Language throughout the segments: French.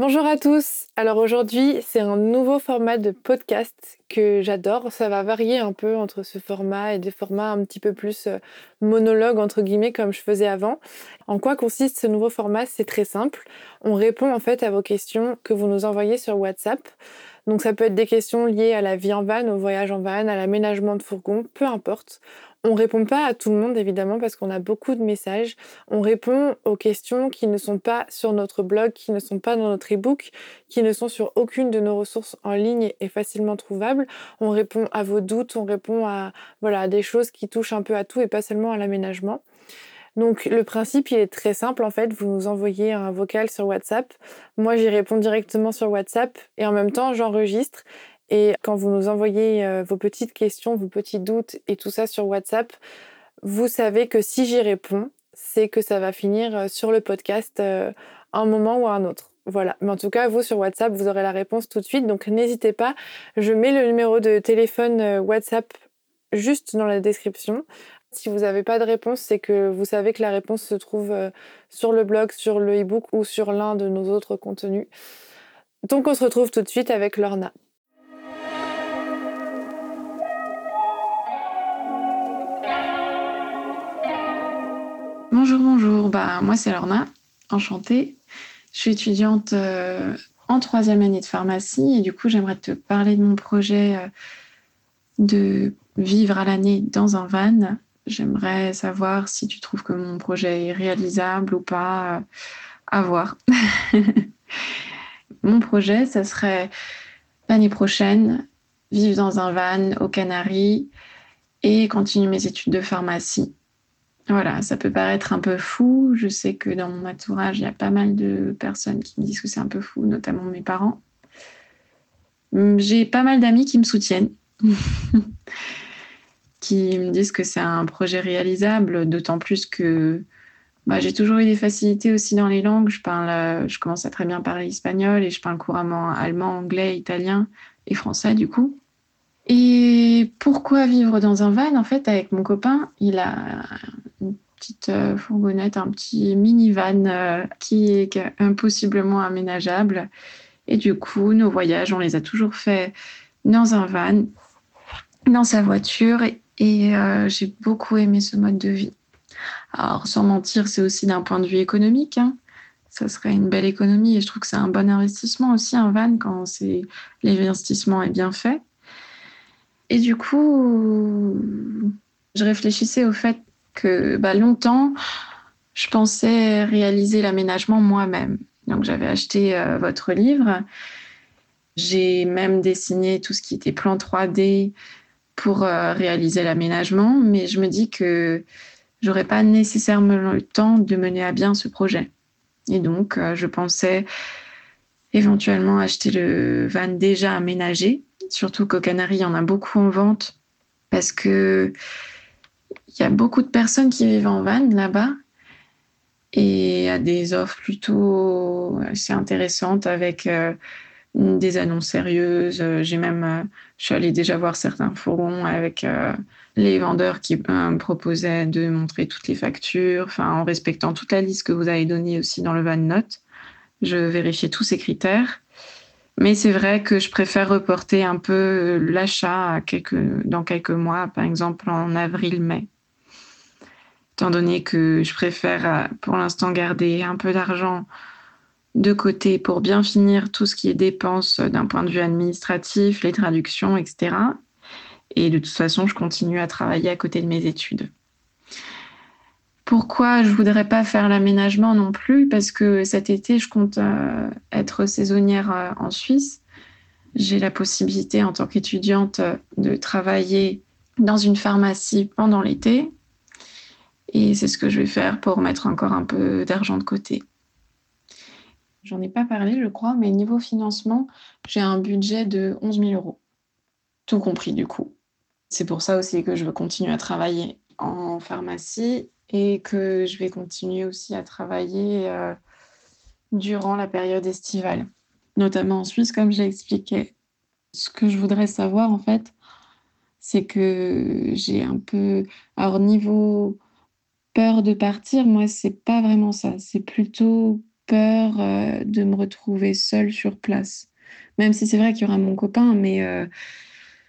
Bonjour à tous. Alors aujourd'hui, c'est un nouveau format de podcast que j'adore. Ça va varier un peu entre ce format et des formats un petit peu plus euh, monologue entre guillemets comme je faisais avant. En quoi consiste ce nouveau format? C'est très simple. On répond en fait à vos questions que vous nous envoyez sur WhatsApp. Donc ça peut être des questions liées à la vie en van, au voyage en van, à l'aménagement de fourgon, peu importe. On répond pas à tout le monde évidemment parce qu'on a beaucoup de messages. On répond aux questions qui ne sont pas sur notre blog, qui ne sont pas dans notre ebook, qui ne sont sur aucune de nos ressources en ligne et facilement trouvables. On répond à vos doutes, on répond à voilà, à des choses qui touchent un peu à tout et pas seulement à l'aménagement. Donc le principe, il est très simple en fait. Vous nous envoyez un vocal sur WhatsApp. Moi, j'y réponds directement sur WhatsApp et en même temps, j'enregistre. Et quand vous nous envoyez euh, vos petites questions, vos petits doutes et tout ça sur WhatsApp, vous savez que si j'y réponds, c'est que ça va finir euh, sur le podcast euh, un moment ou un autre. Voilà. Mais en tout cas, vous sur WhatsApp, vous aurez la réponse tout de suite. Donc n'hésitez pas. Je mets le numéro de téléphone WhatsApp juste dans la description. Si vous n'avez pas de réponse, c'est que vous savez que la réponse se trouve sur le blog, sur le e-book ou sur l'un de nos autres contenus. Donc on se retrouve tout de suite avec Lorna. Bonjour, bonjour. Bah, moi, c'est Lorna. Enchantée. Je suis étudiante euh, en troisième année de pharmacie et du coup, j'aimerais te parler de mon projet euh, de vivre à l'année dans un van J'aimerais savoir si tu trouves que mon projet est réalisable ou pas. Euh, à voir. mon projet, ça serait l'année prochaine vivre dans un van aux Canaries et continuer mes études de pharmacie. Voilà, ça peut paraître un peu fou. Je sais que dans mon entourage, il y a pas mal de personnes qui me disent que c'est un peu fou, notamment mes parents. J'ai pas mal d'amis qui me soutiennent. qui me disent que c'est un projet réalisable, d'autant plus que bah, j'ai toujours eu des facilités aussi dans les langues. Je, parle, euh, je commence à très bien parler espagnol et je parle couramment allemand, anglais, italien et français du coup. Et pourquoi vivre dans un van? En fait, avec mon copain, il a une petite euh, fourgonnette, un petit minivan euh, qui est impossiblement aménageable. Et du coup, nos voyages, on les a toujours faits dans un van, dans sa voiture. Et euh, j'ai beaucoup aimé ce mode de vie. Alors, sans mentir, c'est aussi d'un point de vue économique. Hein. Ça serait une belle économie et je trouve que c'est un bon investissement aussi, un van, quand l'investissement est bien fait. Et du coup, je réfléchissais au fait que bah, longtemps, je pensais réaliser l'aménagement moi-même. Donc, j'avais acheté euh, votre livre. J'ai même dessiné tout ce qui était plan 3D, pour euh, réaliser l'aménagement, mais je me dis que j'aurais pas nécessairement le temps de mener à bien ce projet. Et donc, euh, je pensais éventuellement acheter le van déjà aménagé, surtout qu'au Canaries, il y en a beaucoup en vente parce que il y a beaucoup de personnes qui vivent en van là-bas et à des offres plutôt assez intéressantes avec euh, des annonces sérieuses. Euh, j'ai même, euh, je suis allée déjà voir certains forums avec les vendeurs qui me proposaient de montrer toutes les factures, en respectant toute la liste que vous avez donnée aussi dans le van note. Je vérifiais tous ces critères. Mais c'est vrai que je préfère reporter un peu l'achat quelques, dans quelques mois, par exemple en avril-mai. Étant donné que je préfère pour l'instant garder un peu d'argent de côté pour bien finir tout ce qui est dépenses d'un point de vue administratif, les traductions, etc. Et de toute façon, je continue à travailler à côté de mes études. Pourquoi je voudrais pas faire l'aménagement non plus Parce que cet été, je compte euh, être saisonnière euh, en Suisse. J'ai la possibilité en tant qu'étudiante de travailler dans une pharmacie pendant l'été. Et c'est ce que je vais faire pour mettre encore un peu d'argent de côté. J'en ai pas parlé, je crois, mais niveau financement, j'ai un budget de 11 000 euros. Tout compris, du coup. C'est pour ça aussi que je veux continuer à travailler en pharmacie et que je vais continuer aussi à travailler euh, durant la période estivale, notamment en Suisse, comme j'ai expliqué. Ce que je voudrais savoir, en fait, c'est que j'ai un peu. Alors, niveau peur de partir, moi, c'est pas vraiment ça. C'est plutôt peur euh, de me retrouver seule sur place. Même si c'est vrai qu'il y aura mon copain, mais euh,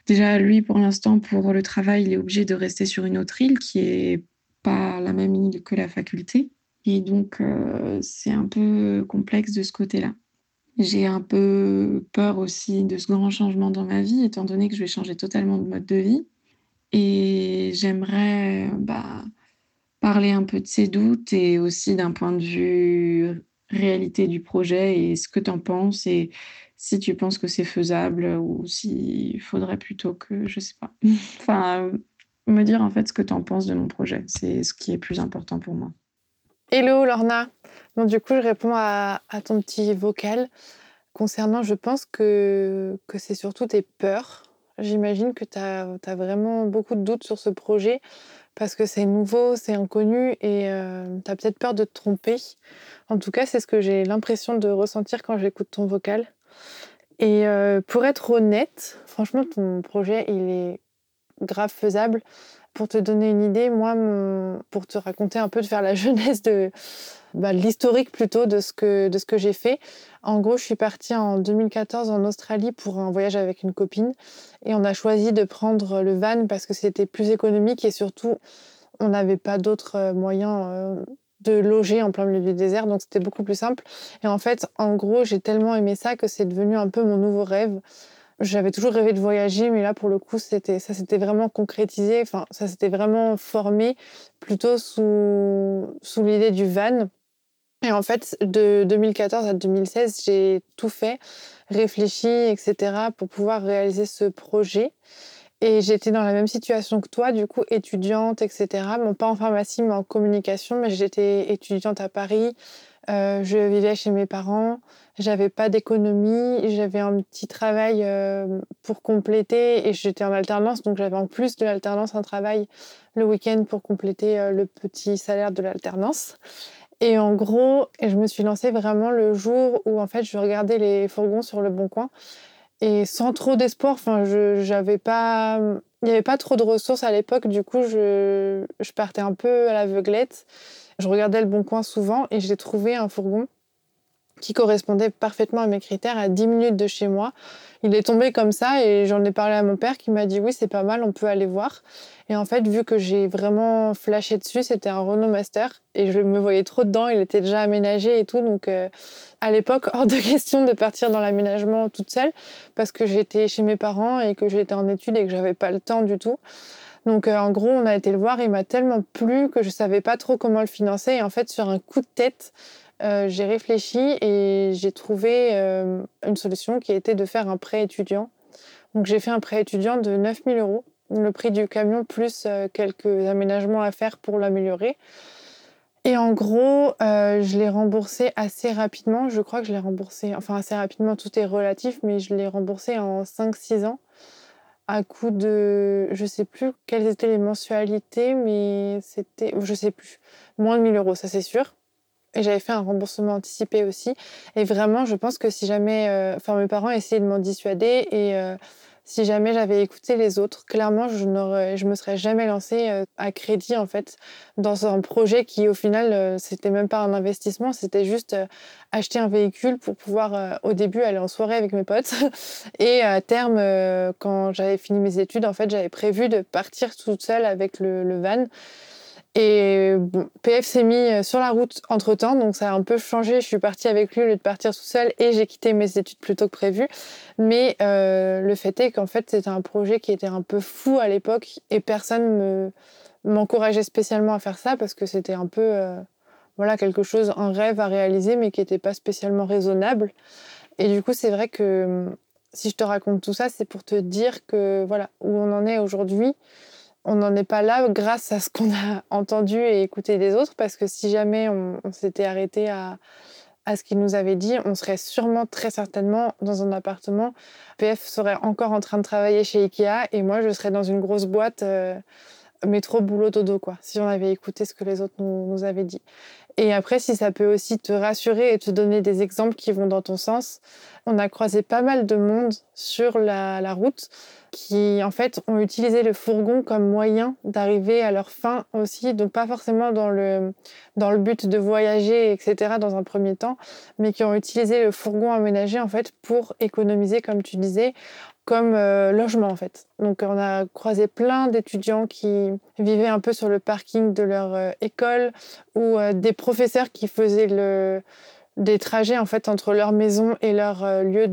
déjà, lui, pour l'instant, pour le travail, il est obligé de rester sur une autre île qui est pas la même île que la faculté. Et donc, euh, c'est un peu complexe de ce côté-là. J'ai un peu peur aussi de ce grand changement dans ma vie, étant donné que je vais changer totalement de mode de vie. Et j'aimerais bah, parler un peu de ces doutes et aussi d'un point de vue réalité du projet et ce que tu en penses et si tu penses que c'est faisable ou s'il faudrait plutôt que, je sais pas, enfin, me dire en fait ce que tu en penses de mon projet. C'est ce qui est plus important pour moi. Hello Lorna. Donc, du coup, je réponds à, ton petit vocal concernant, je pense que, que c'est surtout tes peurs. J'imagine que tu as, as, vraiment beaucoup de doutes sur ce projet parce que c'est nouveau, c'est inconnu et euh, tu as peut-être peur de te tromper. En tout cas, c'est ce que j'ai l'impression de ressentir quand j'écoute ton vocal. Et euh, pour être honnête, franchement, ton projet, il est grave faisable. Pour te donner une idée, moi, pour te raconter un peu, de faire la jeunesse de bah, l'historique plutôt de ce que, de ce que j'ai fait. En gros, je suis partie en 2014 en Australie pour un voyage avec une copine et on a choisi de prendre le van parce que c'était plus économique et surtout, on n'avait pas d'autres euh, moyens euh, de loger en plein milieu du désert, donc c'était beaucoup plus simple. Et en fait, en gros, j'ai tellement aimé ça que c'est devenu un peu mon nouveau rêve. J'avais toujours rêvé de voyager, mais là, pour le coup, c'était, ça s'était vraiment concrétisé, enfin, ça s'était vraiment formé plutôt sous, l'idée du van. Et en fait, de 2014 à 2016, j'ai tout fait, réfléchi, etc., pour pouvoir réaliser ce projet. Et j'étais dans la même situation que toi, du coup, étudiante, etc. Bon, pas en pharmacie, mais en communication. Mais j'étais étudiante à Paris. Euh, je vivais chez mes parents. J'avais pas d'économie. J'avais un petit travail euh, pour compléter. Et j'étais en alternance. Donc, j'avais en plus de l'alternance un travail le week-end pour compléter euh, le petit salaire de l'alternance. Et en gros, je me suis lancée vraiment le jour où en fait je regardais les fourgons sur le bon coin et sans trop d'espoir. Enfin, j'avais pas, il n'y avait pas trop de ressources à l'époque. Du coup, je partais un peu à l'aveuglette. Je regardais le bon coin souvent et j'ai trouvé un fourgon qui correspondait parfaitement à mes critères à 10 minutes de chez moi. Il est tombé comme ça et j'en ai parlé à mon père qui m'a dit oui, c'est pas mal, on peut aller voir. Et en fait, vu que j'ai vraiment flashé dessus, c'était un Renault Master et je me voyais trop dedans, il était déjà aménagé et tout. Donc euh, à l'époque, hors de question de partir dans l'aménagement toute seule parce que j'étais chez mes parents et que j'étais en études et que j'avais pas le temps du tout. Donc euh, en gros, on a été le voir, il m'a tellement plu que je savais pas trop comment le financer. Et en fait, sur un coup de tête, euh, j'ai réfléchi et j'ai trouvé euh, une solution qui était de faire un prêt étudiant. Donc j'ai fait un prêt étudiant de 9000 euros, le prix du camion plus quelques aménagements à faire pour l'améliorer. Et en gros, je l'ai remboursé assez rapidement. Je crois que je l'ai remboursé, enfin assez rapidement, tout est relatif, mais je l'ai remboursé en 5-6 ans à coût de, je sais plus quelles étaient les mensualités, mais c'était, je sais plus, moins de 1000 euros, ça c'est sûr. Et j'avais fait un remboursement anticipé aussi. Et vraiment, je pense que si jamais, euh, enfin, mes parents essayaient de m'en dissuader et euh, si jamais j'avais écouté les autres, clairement, je je me serais jamais lancée euh, à crédit en fait dans un projet qui, au final, c'était même pas un investissement, c'était juste acheter un véhicule pour pouvoir, au début, aller en soirée avec mes potes. et à terme, quand j'avais fini mes études, en fait, j'avais prévu de partir toute seule avec le, le van. Et PF s'est mis euh, sur la route entre temps, donc ça a un peu changé. Je suis partie avec lui au lieu de partir tout seul et j'ai quitté mes études plus tôt que prévu. Mais euh, le fait est qu'en fait, c'était un projet qui était un peu fou à l'époque et personne me m'encourageait spécialement à faire ça parce que c'était un peu euh, voilà quelque chose, un rêve à réaliser, mais qui n'était pas spécialement raisonnable. Et du coup, c'est vrai que si je te raconte tout ça, c'est pour te dire que voilà où on en est aujourd'hui on n'en est pas là grâce à ce qu'on a entendu et écouté des autres, parce que si jamais on, s'était arrêté à, à ce qu'ils nous avaient dit, on serait sûrement très certainement dans un appartement. PF serait encore en train de travailler chez Ikea et moi je serais dans une grosse boîte euh, métro boulot dodo quoi. Si on avait écouté ce que les autres nous avaient dit. Et après, si ça peut aussi te rassurer et te donner des exemples qui vont dans ton sens, on a croisé pas mal de monde sur la, route qui, en fait, ont utilisé le fourgon comme moyen d'arriver à leur fin aussi. Donc, pas forcément dans le, dans le but de voyager, etc., dans un premier temps, mais qui ont utilisé le fourgon aménagé, en fait, pour économiser, comme tu disais, comme euh, logement en fait. Donc on a croisé plein d'étudiants qui vivaient un peu sur le parking de leur euh, école ou euh, des professeurs qui faisaient des trajets en fait entre leur maison et leur lieu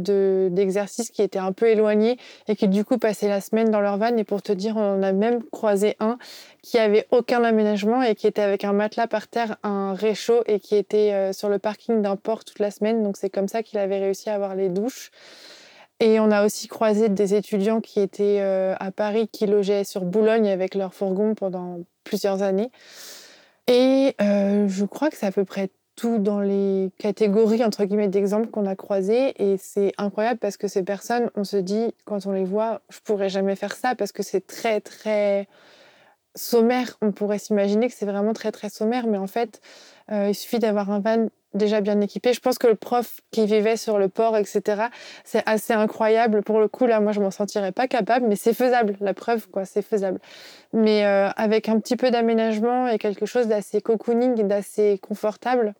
d'exercice qui étaient un peu éloignés et qui du coup passaient la semaine dans leur van. Et pour te dire, on a même croisé un qui avait aucun aménagement et qui était avec un matelas par terre, un réchaud et qui était sur le parking d'un port toute la semaine. Donc c'est comme ça qu'il avait réussi à avoir les douches. Et on a aussi croisé des étudiants qui étaient euh, à Paris, qui logeaient sur Boulogne avec leur fourgon pendant plusieurs années. Et euh, je crois que c'est à peu près tout dans les catégories, entre guillemets, d'exemples qu'on a croisés. Et c'est incroyable parce que ces personnes, on se dit, quand on les voit, je pourrais jamais faire ça parce que c'est très, très sommaire. On pourrait s'imaginer que c'est vraiment très, très sommaire. Mais en fait, euh, il suffit d'avoir un van déjà bien équipé. Je pense que le prof qui vivait sur le port, etc., c'est assez incroyable. Pour le coup, là, moi, je m'en sentirais pas capable, mais c'est faisable. La preuve, quoi, c'est faisable. Mais euh, avec un petit peu d'aménagement et quelque chose d'assez cocooning, d'assez confortable,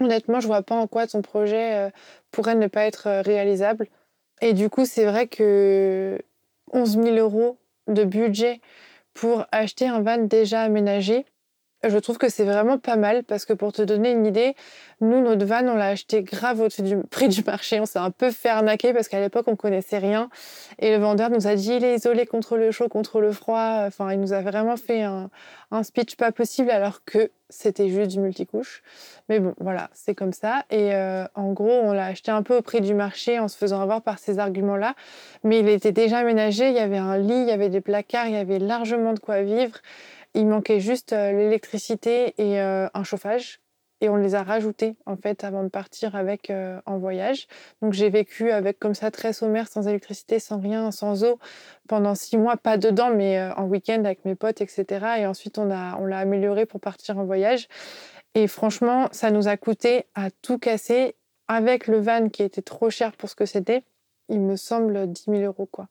honnêtement, je vois pas en quoi ton projet euh, pourrait ne pas être réalisable. Et du coup, c'est vrai que 11 000 euros de budget pour acheter un van déjà aménagé, je trouve que c'est vraiment pas mal parce que pour te donner une idée, nous, notre van, on l'a acheté grave au-dessus du prix du marché. On s'est un peu fait arnaquer parce qu'à l'époque, on connaissait rien. Et le vendeur nous a dit, il est isolé contre le chaud, contre le froid. Enfin, il nous a vraiment fait un, speech pas possible alors que c'était juste du multicouche. Mais bon, voilà, c'est comme ça. Et euh, en gros, on l'a acheté un peu au prix du marché en se faisant avoir par ces arguments-là. Mais il était déjà aménagé. Il y avait un lit, il y avait des placards, il y avait largement de quoi vivre. Il manquait juste euh, l'électricité et euh, un chauffage. Et on les a rajoutés en fait avant de partir avec euh, en voyage. Donc j'ai vécu avec comme ça très sommaire, sans électricité, sans rien, sans eau pendant six mois, pas dedans, mais en week-end avec mes potes, etc. Et ensuite on a on l'a amélioré pour partir en voyage. Et franchement, ça nous a coûté à tout casser avec le van qui était trop cher pour ce que c'était. Il me semble 10 000 euros quoi.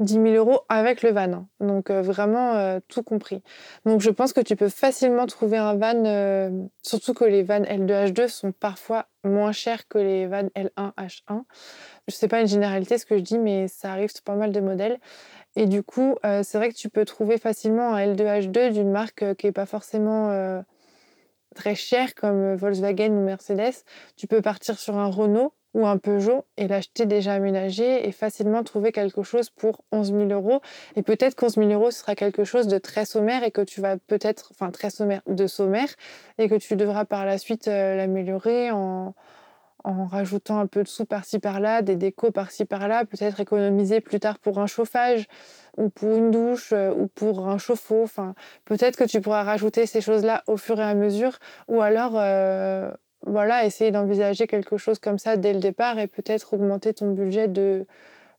10 000 euros avec le van. Hein. Donc euh, vraiment euh, tout compris. Donc je pense que tu peux facilement trouver un van, euh, surtout que les vannes L2H2 sont parfois moins chers que les vannes L1H1. Je sais pas une généralité ce que je dis, mais ça arrive sur pas mal de modèles. Et du coup, c'est vrai que tu peux trouver facilement un L2H2 d'une marque qui est pas forcément très chère comme Volkswagen ou Mercedes. Tu peux partir sur un Renault ou un Peugeot et l'acheter déjà aménagé et facilement trouver quelque chose pour 11 000 euros. Et peut-être qu'onze 000 euros, ce sera quelque chose de très sommaire et que tu vas peut-être, enfin très sommaire, de sommaire, et que tu devras par la suite euh, l'améliorer en, en rajoutant un peu de sous par-ci par-là, des décos par-ci par-là, peut-être économiser plus tard pour un chauffage ou pour une douche euh, ou pour un chauffe-eau. Enfin, peut-être que tu pourras rajouter ces choses-là au fur et à mesure ou alors euh, voilà, essayer d'envisager quelque chose comme ça dès le départ et peut-être augmenter ton budget de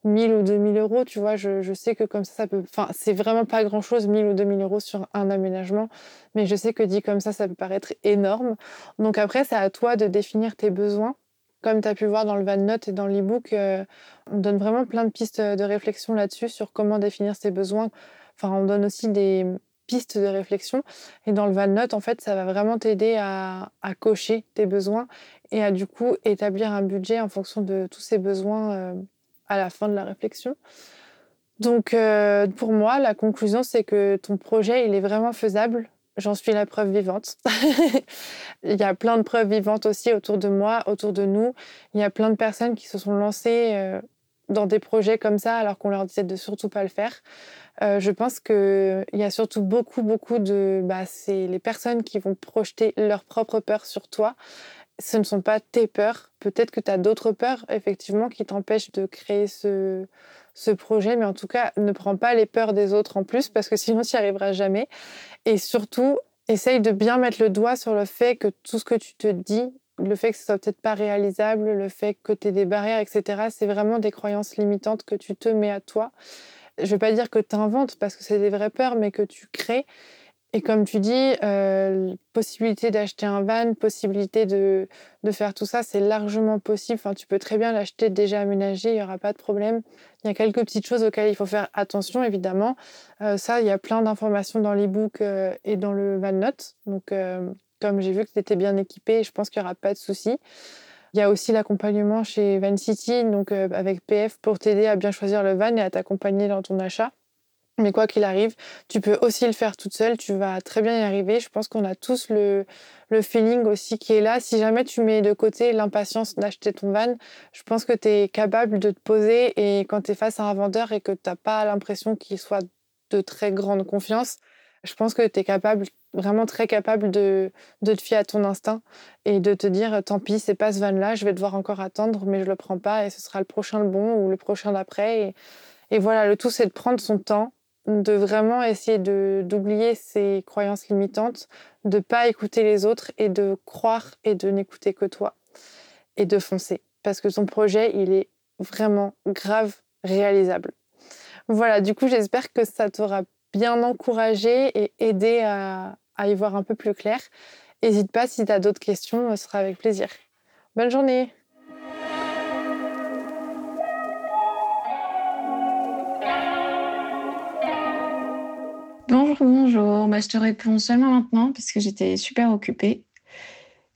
1000 ou 2000 euros. Tu vois, je, sais que comme ça, ça peut. Enfin, c'est vraiment pas grand chose, 1000 ou 2000 euros sur un aménagement, mais je sais que dit comme ça, ça peut paraître énorme. Donc après, c'est à toi de définir tes besoins. Comme tu as pu voir dans le van note et dans l'e-book, euh, on donne vraiment plein de pistes de réflexion là-dessus sur comment définir ses besoins. Enfin, on donne aussi des, pistes de réflexion. Et dans le van note, en fait, ça va vraiment t'aider à, cocher tes besoins et à du coup établir un budget en fonction de tous ces besoins euh, à la fin de la réflexion. Donc euh, pour moi, la conclusion, c'est que ton projet, il est vraiment faisable. J'en suis la preuve vivante. il y a plein de preuves vivantes aussi autour de moi, autour de nous. Il y a plein de personnes qui se sont lancées euh, dans des projets comme ça alors qu'on leur disait de surtout pas le faire. Euh, je pense qu'il y a surtout beaucoup, beaucoup de... Bah, c'est les personnes qui vont projeter leurs propres peurs sur toi. Ce ne sont pas tes peurs. Peut-être que tu as d'autres peurs, effectivement, qui t'empêchent de créer ce, ce projet, mais en tout cas, ne prends pas les peurs des autres en plus, parce que sinon, tu n'y arriveras jamais. Et surtout, essaye de bien mettre le doigt sur le fait que tout ce que tu te dis, le fait que ce soit peut-être pas réalisable, le fait que tu aies des barrières, etc., c'est vraiment des croyances limitantes que tu te mets à toi. Je ne vais pas dire que tu inventes parce que c'est des vraies peurs, mais que tu crées. Et comme tu dis, euh, possibilité d'acheter un van, possibilité de, de faire tout ça, c'est largement possible. Enfin, tu peux très bien l'acheter déjà aménagé, il n'y aura pas de problème. Il y a quelques petites choses auxquelles il faut faire attention, évidemment. Euh, ça, il y a plein d'informations dans l'e-book euh, et dans le van note. Donc, comme j'ai vu que tu étais bien équipé, je pense qu'il n'y aura pas de souci. Il y a aussi l'accompagnement chez Van City, donc avec PF, pour t'aider à bien choisir le van et à t'accompagner dans ton achat. Mais quoi qu'il arrive, tu peux aussi le faire toute seule, tu vas très bien y arriver. Je pense qu'on a tous le, le feeling aussi qui est là. Si jamais tu mets de côté l'impatience d'acheter ton van, je pense que tu es capable de te poser et quand tu es face à un vendeur et que tu n'as pas l'impression qu'il soit de très grande confiance, je pense que tu es capable, vraiment très capable de, de, te fier à ton instinct et de te dire tant pis, c'est pas ce van-là, je vais devoir encore attendre, mais je le prends pas et ce sera le prochain le bon ou le prochain d'après. Et, et voilà, le tout, c'est de prendre son temps de vraiment essayer d'oublier ses croyances limitantes, de pas écouter les autres et de croire et de n'écouter que toi et de foncer parce que ton projet il est vraiment grave réalisable. Voilà, du coup j'espère que ça t'aura bien encouragé et aidé à, y voir un peu plus clair. N'hésite pas si tu as d'autres questions, ce sera avec plaisir. Bonne journée Bonjour, bonjour. Bah, je te réponds seulement maintenant parce que j'étais super occupée.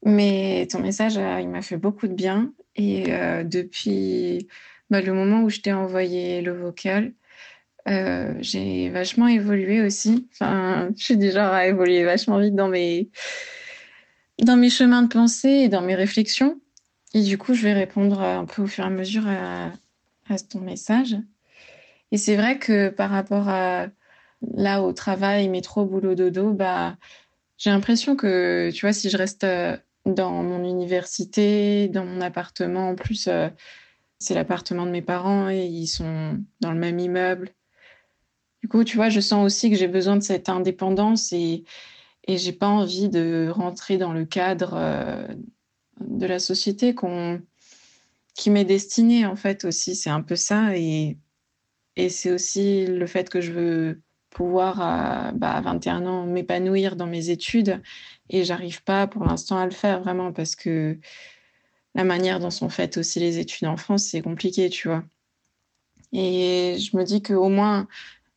Mais ton message, euh, il m'a fait beaucoup de bien. Et euh, depuis bah, le moment où je t'ai envoyé le vocal, euh, j'ai vachement évolué aussi. Enfin, je suis du genre à évoluer vachement vite dans mes, dans mes chemins de pensée et dans mes réflexions. Et du coup, je vais répondre un peu au fur et à mesure à, à ton message. Et c'est vrai que par rapport à là au travail, métro, boulot, dodo, bah, j'ai l'impression que, tu vois, si je reste euh, dans mon université, dans mon appartement, en plus, euh, c'est l'appartement de mes parents et ils sont dans le même immeuble. Du coup, tu vois, je sens aussi que j'ai besoin de cette indépendance et, et j'ai pas envie de rentrer dans le cadre euh, de la société qui m'est destinée, en fait, aussi. C'est un peu ça. Et, c'est aussi le fait que je veux pouvoir à, bah, 21 ans m'épanouir dans mes études et j'arrive pas pour l'instant à le faire vraiment parce que la manière dont sont faites aussi les études en France c'est compliqué tu vois et je me dis que au moins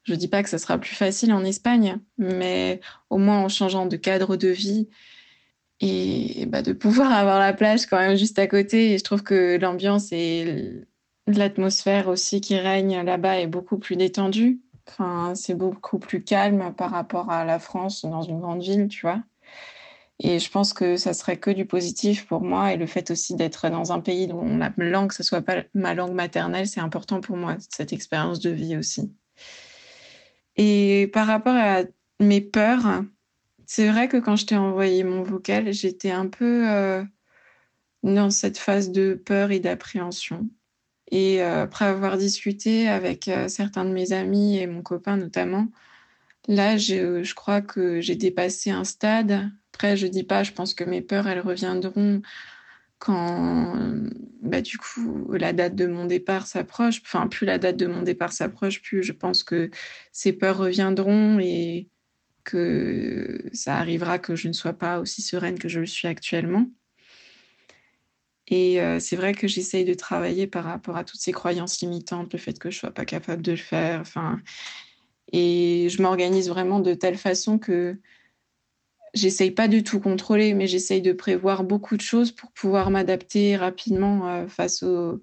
je dis pas que ça sera plus facile en Espagne mais au moins en changeant de cadre de vie et bah, de pouvoir avoir la plage quand même juste à côté et je trouve que l'ambiance et l'atmosphère aussi qui règne là-bas est beaucoup plus détendue Enfin, c'est beaucoup plus calme par rapport à la France dans une grande ville, tu vois. Et je pense que ça serait que du positif pour moi. Et le fait aussi d'être dans un pays dont la langue, ce soit pas ma langue maternelle, c'est important pour moi, cette expérience de vie aussi. Et par rapport à mes peurs, c'est vrai que quand je t'ai envoyé mon vocal, j'étais un peu euh, dans cette phase de peur et d'appréhension. Et euh, après avoir discuté avec euh, certains de mes amis et mon copain notamment, là, je, crois que j'ai dépassé un stade. Après, je dis pas, je pense que mes peurs, elles reviendront quand, bah, du coup, la date de mon départ s'approche. Enfin, plus la date de mon départ s'approche, plus je pense que ces peurs reviendront et que ça arrivera que je ne sois pas aussi sereine que je le suis actuellement. Et euh, c'est vrai que j'essaye de travailler par rapport à toutes ces croyances limitantes, le fait que je sois pas capable de le faire. Enfin, et je m'organise vraiment de telle façon que j'essaye pas du tout contrôler, mais j'essaye de prévoir beaucoup de choses pour pouvoir m'adapter rapidement euh, face aux,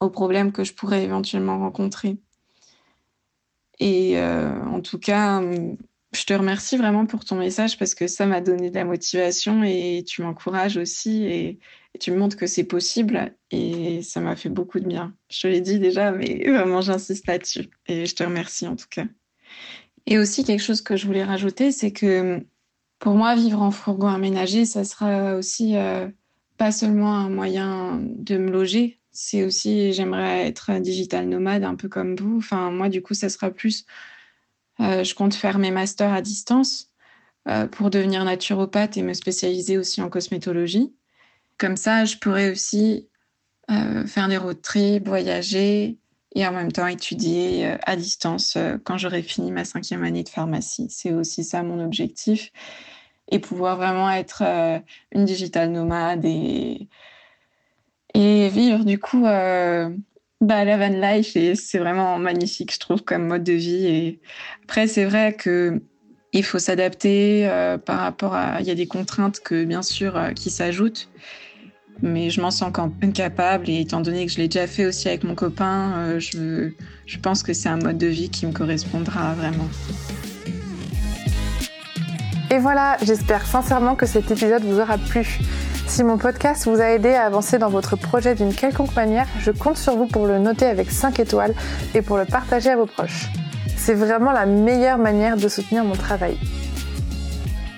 aux, problèmes que je pourrais éventuellement rencontrer. Et euh, en tout cas, je te remercie vraiment pour ton message parce que ça m'a donné de la motivation et tu m'encourages aussi et, tu me montres que c'est possible et ça m'a fait beaucoup de bien. Je te l'ai dit déjà, mais vraiment j'insiste là-dessus et je te remercie en tout cas. Et aussi quelque chose que je voulais rajouter, c'est que pour moi, vivre en fourgon aménagé, ça sera aussi euh, pas seulement un moyen de me loger, c'est aussi, j'aimerais être digital nomade, un peu comme vous. Enfin, moi, du coup, ça sera plus, euh, je compte faire mes masters à distance euh, pour devenir naturopathe et me spécialiser aussi en cosmétologie. Comme ça, je pourrais aussi faire des road trips, voyager et en même temps étudier à distance quand j'aurai fini ma cinquième année de pharmacie. C'est aussi ça mon objectif et pouvoir vraiment être une digital nomade et vivre du coup euh, bah, la van life. Et c'est vraiment magnifique, je trouve, comme mode de vie. Et après, c'est vrai que il faut s'adapter euh, par rapport à. Il y a des contraintes que, bien sûr, euh, qui s'ajoutent. Mais je m'en sens quand même capable. Et étant donné que je l'ai déjà fait aussi avec mon copain, euh, je, je pense que c'est un mode de vie qui me correspondra vraiment. Et voilà, j'espère sincèrement que cet épisode vous aura plu. Si mon podcast vous a aidé à avancer dans votre projet d'une quelconque manière, je compte sur vous pour le noter avec 5 étoiles et pour le partager à vos proches. C'est vraiment la meilleure manière de soutenir mon travail.